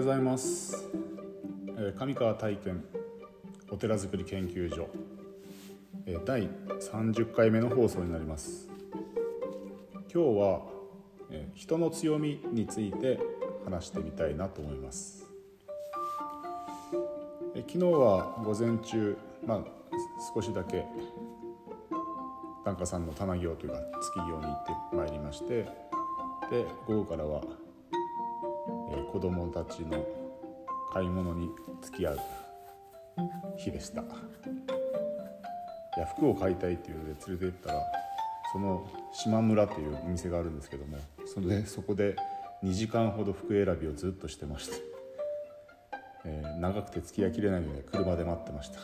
ようございます、えー上川体験お寺づくり研究所、えー第30回目の放送になります。今日は、えー人の強みについて話してみたいなと思います、え昨日は午前中まあ少しだけ檀家さんの棚行というか月行に行ってまいりましてで午後からはえー子供たちの買い物に付き合う日でした。いや服を買いたいっていうので連れて行ったらその島村っていうお店があるんですけどもそれでそこで2時間ほど服選びをずっとしてまして、えー長くて付き合いきれないので車で待ってました。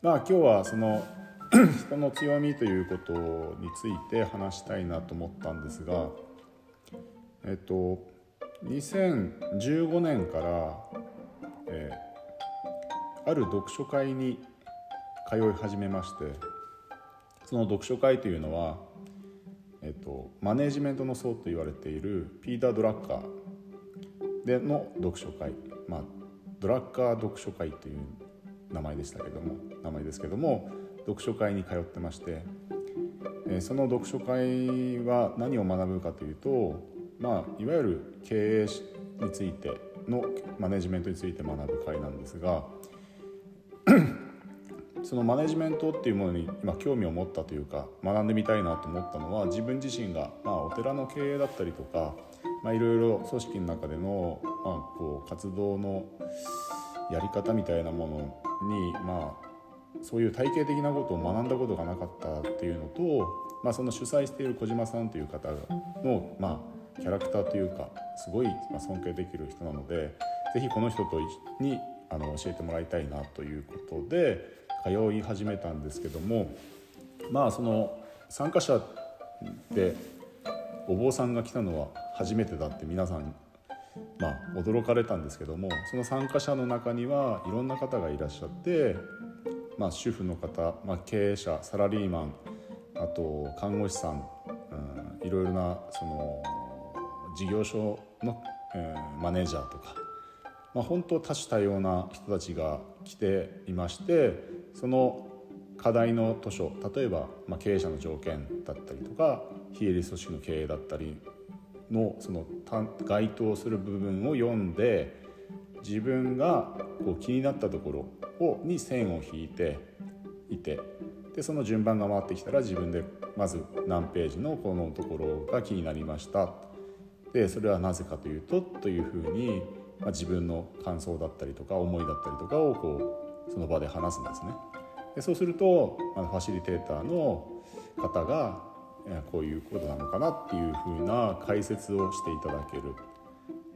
まあ今日はその 人の強みということについて話したいなと思ったんですがえっと2015年から、えーある読書会に通い始めましてその読書会というのは、えっと、マネジメントの層と言われているピーター・ドラッカーでの読書会、まあ、ドラッカー読書会という名前でしたけども名前ですけども読書会に通ってましてえーその読書会は何を学ぶかというと、まあ、いわゆる経営についてのマネジメントについて学ぶ会なんですが そのマネジメントっていうものに今興味を持ったというか学んでみたいなと思ったのは自分自身が、まあ、お寺の経営だったりとか、まあ、いろいろ組織の中での、まあ、こう活動のやり方みたいなものに、まあ、そういう体系的なことを学んだことがなかったっていうのと、まあ、その主催している小島さんという方の、まあ、キャラクターというかすごい尊敬できる人なのでぜひこの人とにあの教えてもらいたいなということで通い始めたんですけどもまあその参加者でお坊さんが来たのは初めてだって皆さんまあ、驚かれたんですけどもその参加者の中にはいろんな方がいらっしゃって、まあ、主婦の方、まあ、経営者サラリーマンあと看護師さん、うん、いろいろなその事業所の、えーマネージャーとか、まあ、本当多種多様な人たちが来ていましてその課題の図書例えば、まあ、経営者の条件だったりとか非営利組織の経営だったりのその該当する部分を読んで自分がこう気になったところをに線を引いていてでその順番が回ってきたら自分でまず何ページのこのところが気になりました。でそれはなぜかというとというふうに、まあ、自分の感想だったりとか思いだったりとかをこうその場で話すんですね。でそうすると、まあ、ファシリテーターの方がこういうことなのかなっていうふうな解説をしていただける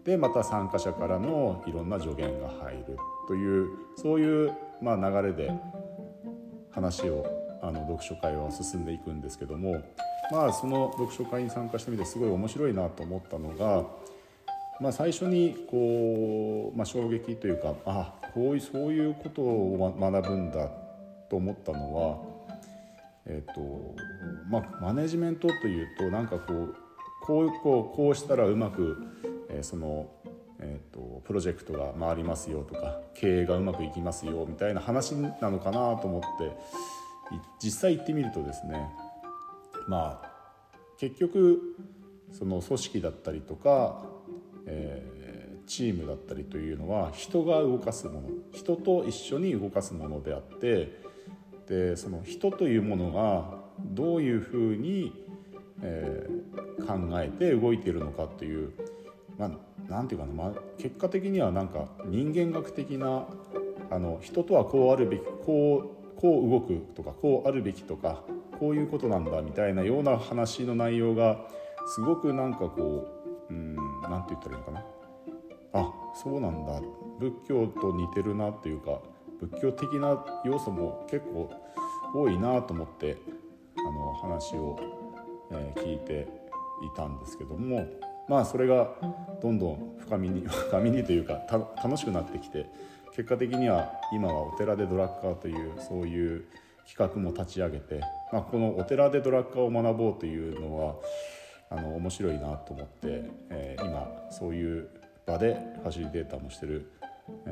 でまた参加者からのいろんな助言が入るというそういう、まあ、流れで話をあの読書会は進んでいくんですけどもまあその読書会に参加してみてすごい面白いなと思ったのが、まあ、最初にこう、まあ、衝撃というかあこういうそういうことを学ぶんだと思ったのは。えっとまあ、マネジメントというとなんかこうこうこうこうしたらうまく、えーその、えっとプロジェクトが回りますよとか経営がうまくいきますよみたいな話なのかなと思って実際行ってみるとですねまあ結局その組織だったりとか、えーチームだったりというのは人が動かすもの人と一緒に動かすものであってでその人というものがどういうふうに、えー考えて動いているのかという、まあ、なんていうかな、まあ、結果的にはなんか人間学的なあの人とはこうあるべきこうこう動くとかこうあるべきとかこういうことなんだみたいなような話の内容がすごくなんかこううんなんて言ったらいいのかな。あそうなんだ。仏教と似てるなっていうか仏教的な要素も結構多いなと思ってあの話を、え聞いていたんですけどもまあそれがどんどん深みに 深みにというか楽しくなってきて結果的には今はお寺でドラッカーというそういう企画も立ち上げて、まあ、このお寺でドラッカーを学ぼうというのはあの面白いなと思って、えー今そういう場でファシリテーターもしてる、え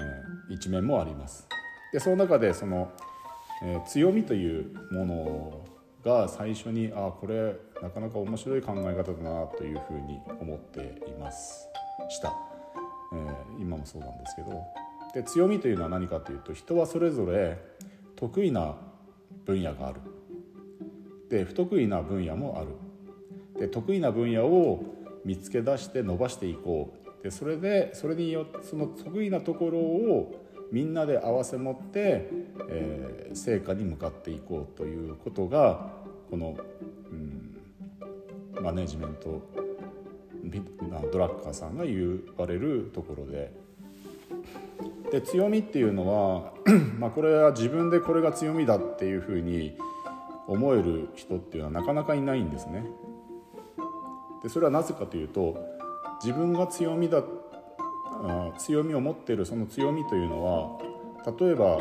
ー、一面もあります。でその中でその、えー、強みというものが最初にあこれなかなか面白い考え方だなというふうに思っています。した、えー、今もそうなんですけど。で強みというのは何かというと人はそれぞれ得意な分野がある。で不得意な分野もある。で得意な分野を見つけ出して伸ばしていこう。でそれでそれによってその得意なところをみんなで合わせ持って、えー、成果に向かっていこうということがこの、うん、マネジメントドラッカーさんが言われるところで。で強みっていうのは まあこれは自分でこれが強みだっていうふうに思える人っていうのはなかなかいないんですね。でそれはなぜかというと自分が強みだあ強みを持ってるその強みというのは例えば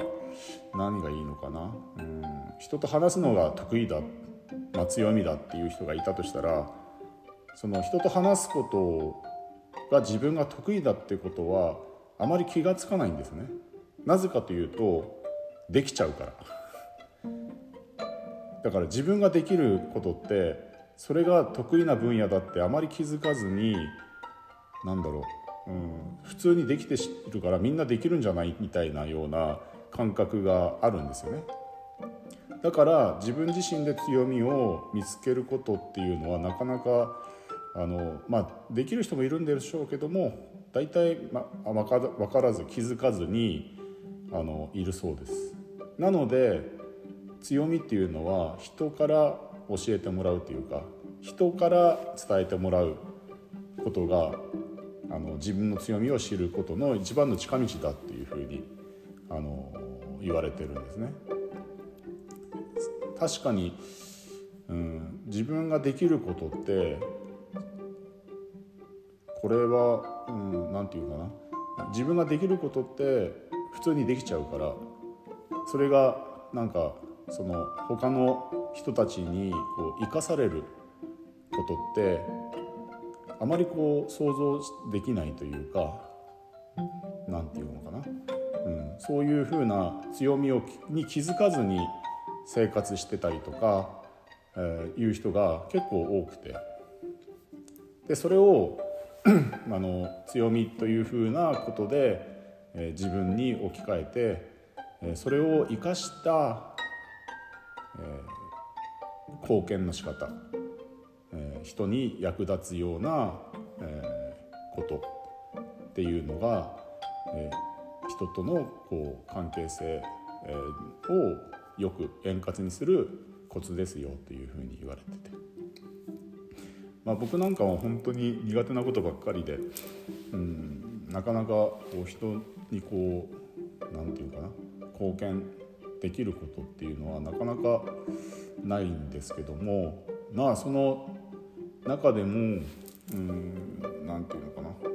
何がいいのかなうん人と話すのが得意だ、まあ、強みだっていう人がいたとしたらその人と話すことが自分が得意だってことはあまり気が付かないんですね。なぜかというとできちゃうからだから自分ができることってそれが得意な分野だってあまり気づかずに何だろう、うん、普通にできているからみんなできるんじゃない？みたいなような感覚があるんですよね。だから自分自身で強みを見つけることっていうのはなかなかあの、まあ、できる人もいるんでしょうけども大体、まあ、分からず気づかずにあのいるそうです。なので強みっていうのは人から教えてもらうというか人から伝えてもらうことがあの自分の強みを知ることの一番の近道だっていうふうにあの言われてるんですね。確かに、うん、自分ができることってこれは、うん、て言うかな。自分ができることって普通にできちゃうからそれがなんかその他の人たちにこう生かされることってあまりこう想像できないというか何て言うのかな、うん、そういうふうな強みをに気づかずに生活してたりとか、えー、いう人が結構多くて。でそれを あの強みというふうなことで、え、自分に置き換えて、え、それを生かした、え、貢献の仕方、え、人に役立つような、えー、ことっていうのが、え、人とのこう関係性、え、をよく円滑にするコツですよというふうに言われてて。まあ、僕なんかは本当に苦手なことばっかりで、うん、なかなかこう人にこう何て言うかな貢献できることっていうのはなかなかないんですけどもまあその中でも何、うん、て言うのかな、う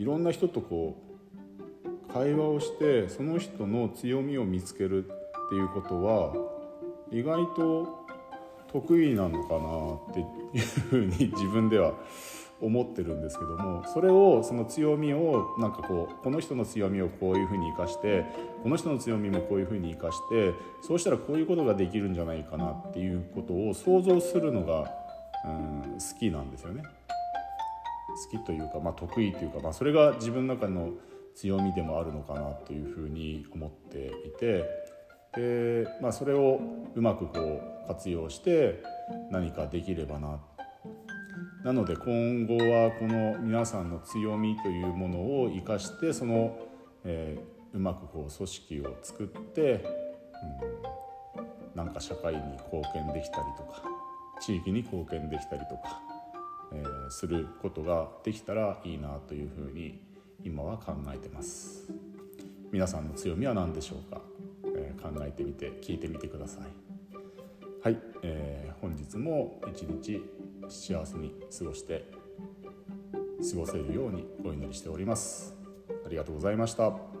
ん、いろんな人とこう会話をしてその人の強みを見つけるっていうことは意外と得意なのかなっていうふうに自分では思ってるんですけどもそれをその強みをなんかこうこの人の強みをこういうふうに生かしてこの人の強みもこういうふうに生かしてそうしたらこういうことができるんじゃないかなっていうことを想像するのが、うん、好きなんですよね。好きというか、まあ、得意というか、まあ、それが自分の中の強みでもあるのかなというふうに思っていてで、まあ、それをうまくこう活用して何かできればななので今後はこの皆さんの強みというものを生かしてその、えー、うまくこう組織を作って、うん、なんか社会に貢献できたりとか地域に貢献できたりとか、えー、することができたらいいなというふうに今は考えてます。皆さんの強みは何でしょうか、考えてみて聞いてみてください。はい、えー、本日も一日幸せに過ごして過ごせるようにお祈りしておりますありがとうございました